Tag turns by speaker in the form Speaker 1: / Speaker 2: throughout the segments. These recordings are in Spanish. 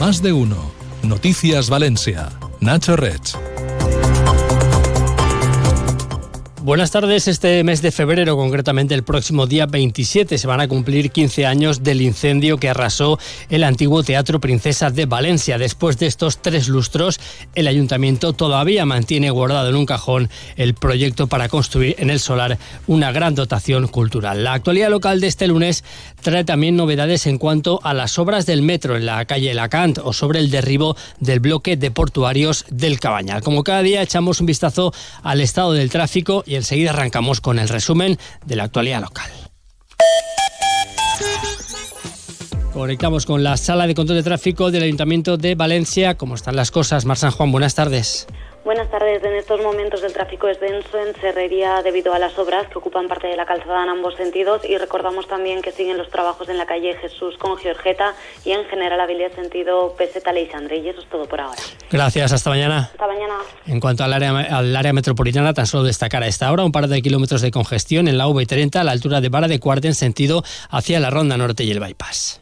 Speaker 1: Más de uno. Noticias Valencia. Nacho Rech.
Speaker 2: Buenas tardes. Este mes de febrero, concretamente el próximo día 27, se van a cumplir 15 años del incendio que arrasó el antiguo Teatro Princesa de Valencia. Después de estos tres lustros, el ayuntamiento todavía mantiene guardado en un cajón el proyecto para construir en el solar una gran dotación cultural. La actualidad local de este lunes trae también novedades en cuanto a las obras del metro en la calle Lacant o sobre el derribo del bloque de portuarios del Cabañal. Como cada día echamos un vistazo al estado del tráfico y enseguida arrancamos con el resumen de la actualidad local. Conectamos con la sala de control de tráfico del Ayuntamiento de Valencia. ¿Cómo están las cosas? Mar San Juan, buenas tardes.
Speaker 3: Buenas tardes. En estos momentos el tráfico es denso en Serrería debido a las obras que ocupan parte de la calzada en ambos sentidos y recordamos también que siguen los trabajos en la calle Jesús con Georgeta y en general habilidad sentido Peseta Leisandre. Y eso es todo por ahora.
Speaker 2: Gracias, hasta mañana.
Speaker 3: Hasta mañana.
Speaker 2: En cuanto al área, al área metropolitana, tan solo destacar a esta hora un par de kilómetros de congestión en la V30 a la altura de Vara de Cuarta en sentido hacia la Ronda Norte y el Bypass.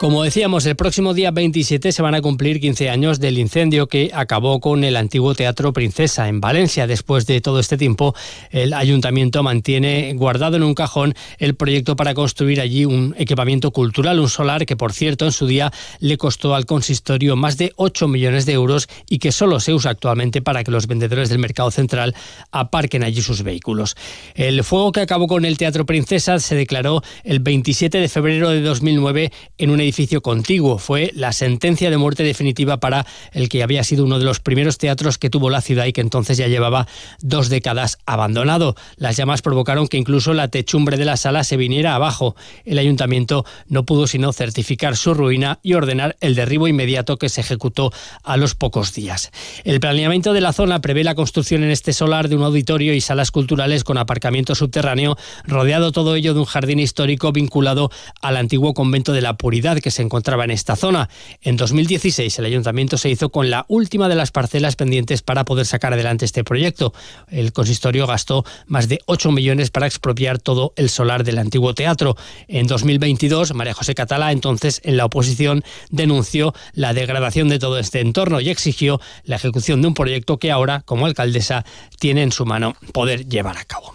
Speaker 2: Como decíamos, el próximo día 27 se van a cumplir 15 años del incendio que acabó con el antiguo Teatro Princesa en Valencia. Después de todo este tiempo, el ayuntamiento mantiene guardado en un cajón el proyecto para construir allí un equipamiento cultural, un solar que, por cierto, en su día le costó al consistorio más de 8 millones de euros y que solo se usa actualmente para que los vendedores del mercado central aparquen allí sus vehículos. El fuego que acabó con el Teatro Princesa se declaró el 27 de febrero de 2009 en un edificio contiguo. Fue la sentencia de muerte definitiva para el que había sido uno de los primeros teatros que tuvo la ciudad y que entonces ya llevaba dos décadas abandonado. Las llamas provocaron que incluso la techumbre de la sala se viniera abajo. El ayuntamiento no pudo sino certificar su ruina y ordenar el derribo inmediato que se ejecutó a los pocos días. El planeamiento de la zona prevé la construcción en este solar de un auditorio y salas culturales con aparcamiento subterráneo, rodeado todo ello de un jardín histórico vinculado al antiguo convento de la Puridad que se encontraba en esta zona. En 2016 el ayuntamiento se hizo con la última de las parcelas pendientes para poder sacar adelante este proyecto. El consistorio gastó más de 8 millones para expropiar todo el solar del antiguo teatro. En 2022 María José Catalá, entonces en la oposición, denunció la degradación de todo este entorno y exigió la ejecución de un proyecto que ahora, como alcaldesa, tiene en su mano poder llevar a cabo.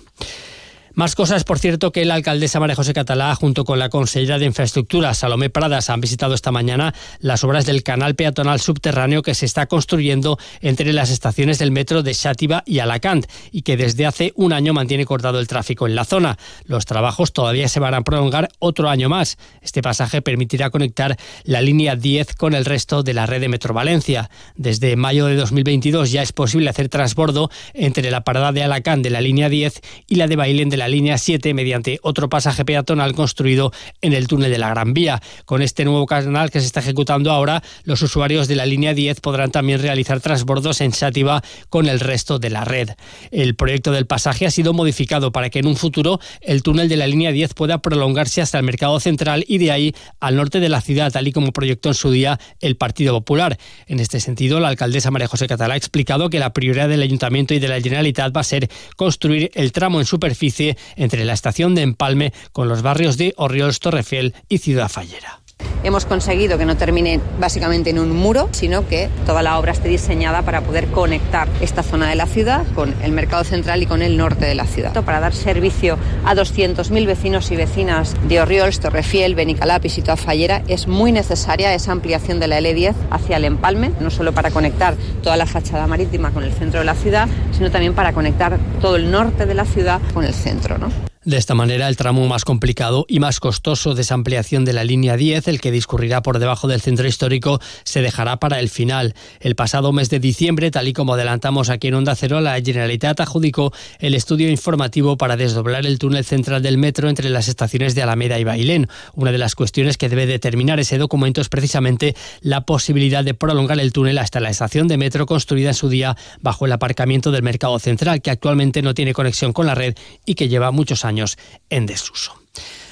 Speaker 2: Más cosas, por cierto, que la alcaldesa María José Catalá, junto con la consejera de Infraestructura, Salomé Pradas, han visitado esta mañana las obras del canal peatonal subterráneo que se está construyendo entre las estaciones del metro de Xátiva y Alacant y que desde hace un año mantiene cortado el tráfico en la zona. Los trabajos todavía se van a prolongar otro año más. Este pasaje permitirá conectar la línea 10 con el resto de la red de Metro Valencia. Desde mayo de 2022 ya es posible hacer transbordo entre la parada de Alacant de la línea 10 y la de Bailén de la línea 7 mediante otro pasaje peatonal construido en el túnel de la Gran Vía. Con este nuevo canal que se está ejecutando ahora, los usuarios de la línea 10 podrán también realizar transbordos en Sátiva con el resto de la red. El proyecto del pasaje ha sido modificado para que en un futuro el túnel de la línea 10 pueda prolongarse hasta el mercado central y de ahí al norte de la ciudad, tal y como proyectó en su día el Partido Popular. En este sentido, la alcaldesa María José Catalá ha explicado que la prioridad del Ayuntamiento y de la Generalitat va a ser construir el tramo en superficie entre la estación de Empalme con los barrios de Orriols, Torrefiel y Ciudad Fallera.
Speaker 4: Hemos conseguido que no termine básicamente en un muro, sino que toda la obra esté diseñada para poder conectar esta zona de la ciudad con el mercado central y con el norte de la ciudad. Para dar servicio a 200.000 vecinos y vecinas de Orriols, Torrefiel, Benicalap y Ciudad Fallera es muy necesaria esa ampliación de la L10 hacia el empalme, no solo para conectar toda la fachada marítima con el centro de la ciudad, sino también para conectar todo el norte de la ciudad con el centro. ¿no?
Speaker 2: De esta manera, el tramo más complicado y más costoso de esa ampliación de la línea 10, el que discurrirá por debajo del centro histórico, se dejará para el final. El pasado mes de diciembre, tal y como adelantamos aquí en Onda Cero, la Generalitat adjudicó el estudio informativo para desdoblar el túnel central del metro entre las estaciones de Alameda y Bailén. Una de las cuestiones que debe determinar ese documento es precisamente la posibilidad de prolongar el túnel hasta la estación de metro construida en su día bajo el aparcamiento del mercado central, que actualmente no tiene conexión con la red y que lleva muchos años años en desuso.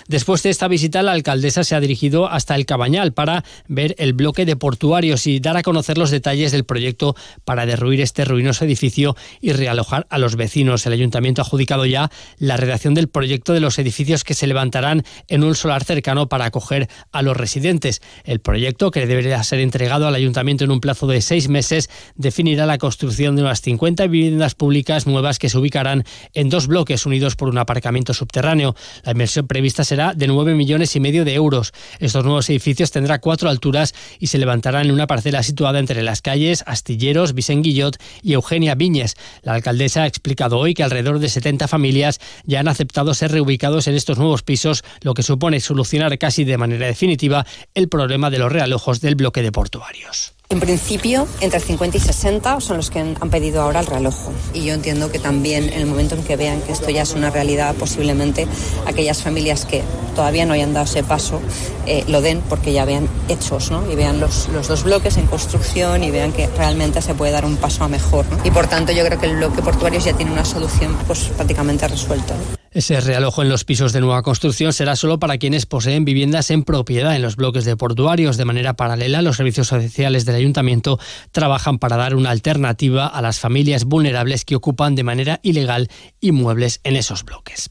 Speaker 2: Después de esta visita, la alcaldesa se ha dirigido hasta el Cabañal para ver el bloque de portuarios y dar a conocer los detalles del proyecto para derruir este ruinoso edificio y realojar a los vecinos. El ayuntamiento ha adjudicado ya la redacción del proyecto de los edificios que se levantarán en un solar cercano para acoger a los residentes. El proyecto, que debería ser entregado al ayuntamiento en un plazo de seis meses, definirá la construcción de unas 50 viviendas públicas nuevas que se ubicarán en dos bloques unidos por un aparcamiento subterráneo. La inversión prevista será de 9 millones y medio de euros. Estos nuevos edificios tendrán cuatro alturas y se levantarán en una parcela situada entre las calles Astilleros, Vicent Guillot y Eugenia Viñes. La alcaldesa ha explicado hoy que alrededor de 70 familias ya han aceptado ser reubicados en estos nuevos pisos, lo que supone solucionar casi de manera definitiva el problema de los realojos del bloque de portuarios.
Speaker 4: En principio, entre 50 y 60 son los que han pedido ahora el realojo. Y yo entiendo que también en el momento en que vean que esto ya es una realidad, posiblemente aquellas familias que todavía no hayan dado ese paso eh, lo den porque ya vean hechos ¿no? y vean los, los, dos bloques en construcción y vean que realmente se puede dar un paso a mejor. Y por tanto, yo creo que el bloque portuario ya tiene una solución pues, prácticamente resuelta.
Speaker 2: Ese realojo en los pisos de nueva construcción será solo para quienes poseen viviendas en propiedad en los bloques de portuarios. De manera paralela, los servicios sociales del ayuntamiento trabajan para dar una alternativa a las familias vulnerables que ocupan de manera ilegal inmuebles en esos bloques.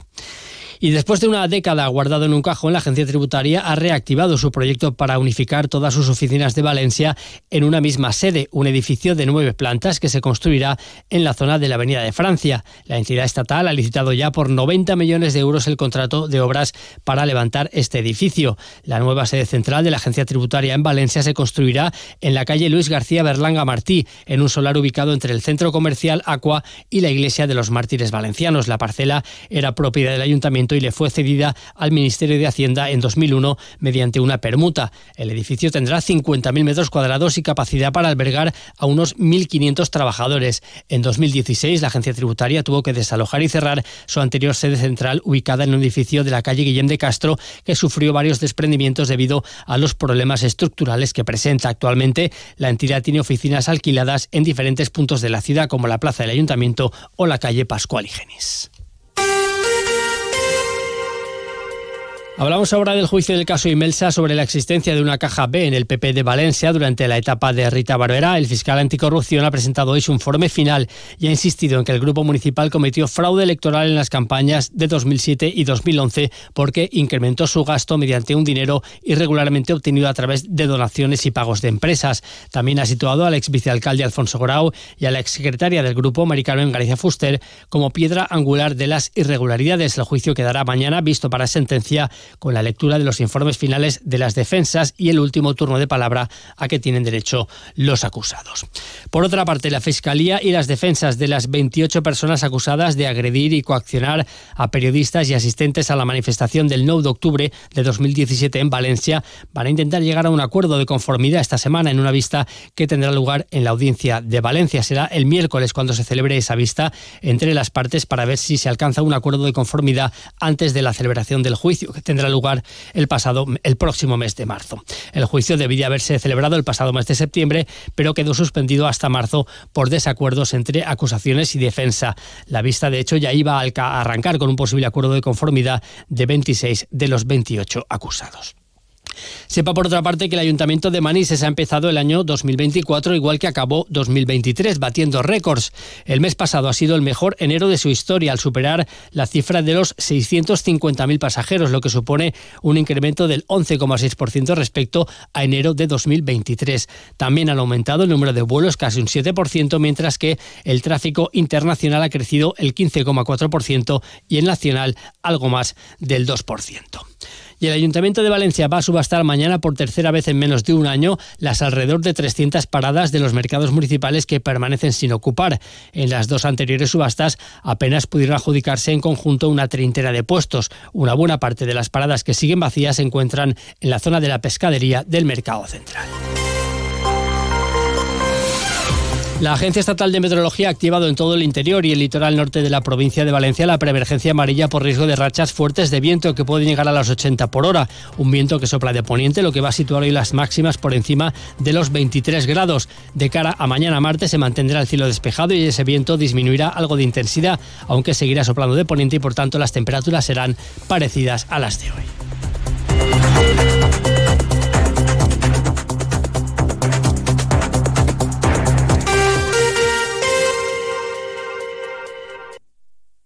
Speaker 2: Y después de una década guardado en un cajón, la agencia tributaria ha reactivado su proyecto para unificar todas sus oficinas de Valencia en una misma sede, un edificio de nueve plantas que se construirá en la zona de la Avenida de Francia. La entidad estatal ha licitado ya por 90 millones de euros el contrato de obras para levantar este edificio. La nueva sede central de la agencia tributaria en Valencia se construirá en la calle Luis García Berlanga Martí, en un solar ubicado entre el centro comercial Aqua y la iglesia de los mártires valencianos. La parcela era propiedad del ayuntamiento y le fue cedida al Ministerio de Hacienda en 2001 mediante una permuta. El edificio tendrá 50.000 metros cuadrados y capacidad para albergar a unos 1.500 trabajadores. En 2016, la agencia tributaria tuvo que desalojar y cerrar su anterior sede central ubicada en un edificio de la calle Guillem de Castro que sufrió varios desprendimientos debido a los problemas estructurales que presenta actualmente. La entidad tiene oficinas alquiladas en diferentes puntos de la ciudad como la Plaza del Ayuntamiento o la calle Pascual y Hablamos ahora del juicio del caso Imelsa sobre la existencia de una caja B en el PP de Valencia durante la etapa de Rita Barberá. El fiscal anticorrupción ha presentado hoy su informe final y ha insistido en que el grupo municipal cometió fraude electoral en las campañas de 2007 y 2011 porque incrementó su gasto mediante un dinero irregularmente obtenido a través de donaciones y pagos de empresas. También ha situado al ex vicealcalde Alfonso Grau y a la exsecretaria del grupo, Maricarmen Galicia Fuster, como piedra angular de las irregularidades. El juicio quedará mañana visto para sentencia con la lectura de los informes finales de las defensas y el último turno de palabra a que tienen derecho los acusados. Por otra parte, la Fiscalía y las defensas de las 28 personas acusadas de agredir y coaccionar a periodistas y asistentes a la manifestación del 9 de octubre de 2017 en Valencia van a intentar llegar a un acuerdo de conformidad esta semana en una vista que tendrá lugar en la audiencia de Valencia. Será el miércoles cuando se celebre esa vista entre las partes para ver si se alcanza un acuerdo de conformidad antes de la celebración del juicio que tendrá lugar el pasado el próximo mes de marzo. El juicio debía haberse celebrado el pasado mes de septiembre, pero quedó suspendido hasta marzo por desacuerdos entre acusaciones y defensa. La vista, de hecho, ya iba a arrancar con un posible acuerdo de conformidad de 26 de los 28 acusados. Sepa por otra parte que el Ayuntamiento de Manises ha empezado el año 2024 igual que acabó 2023, batiendo récords. El mes pasado ha sido el mejor enero de su historia al superar la cifra de los 650.000 pasajeros, lo que supone un incremento del 11,6% respecto a enero de 2023. También han aumentado el número de vuelos casi un 7%, mientras que el tráfico internacional ha crecido el 15,4% y el nacional algo más del 2%. Y el Ayuntamiento de Valencia va a subastar mañana por tercera vez en menos de un año las alrededor de 300 paradas de los mercados municipales que permanecen sin ocupar. En las dos anteriores subastas apenas pudieron adjudicarse en conjunto una treintena de puestos. Una buena parte de las paradas que siguen vacías se encuentran en la zona de la pescadería del mercado central. La Agencia Estatal de Meteorología ha activado en todo el interior y el litoral norte de la provincia de Valencia la preemergencia amarilla por riesgo de rachas fuertes de viento que pueden llegar a los 80 por hora. Un viento que sopla de poniente, lo que va a situar hoy las máximas por encima de los 23 grados. De cara a mañana martes se mantendrá el cielo despejado y ese viento disminuirá algo de intensidad, aunque seguirá soplando de poniente y por tanto las temperaturas serán parecidas a las de hoy.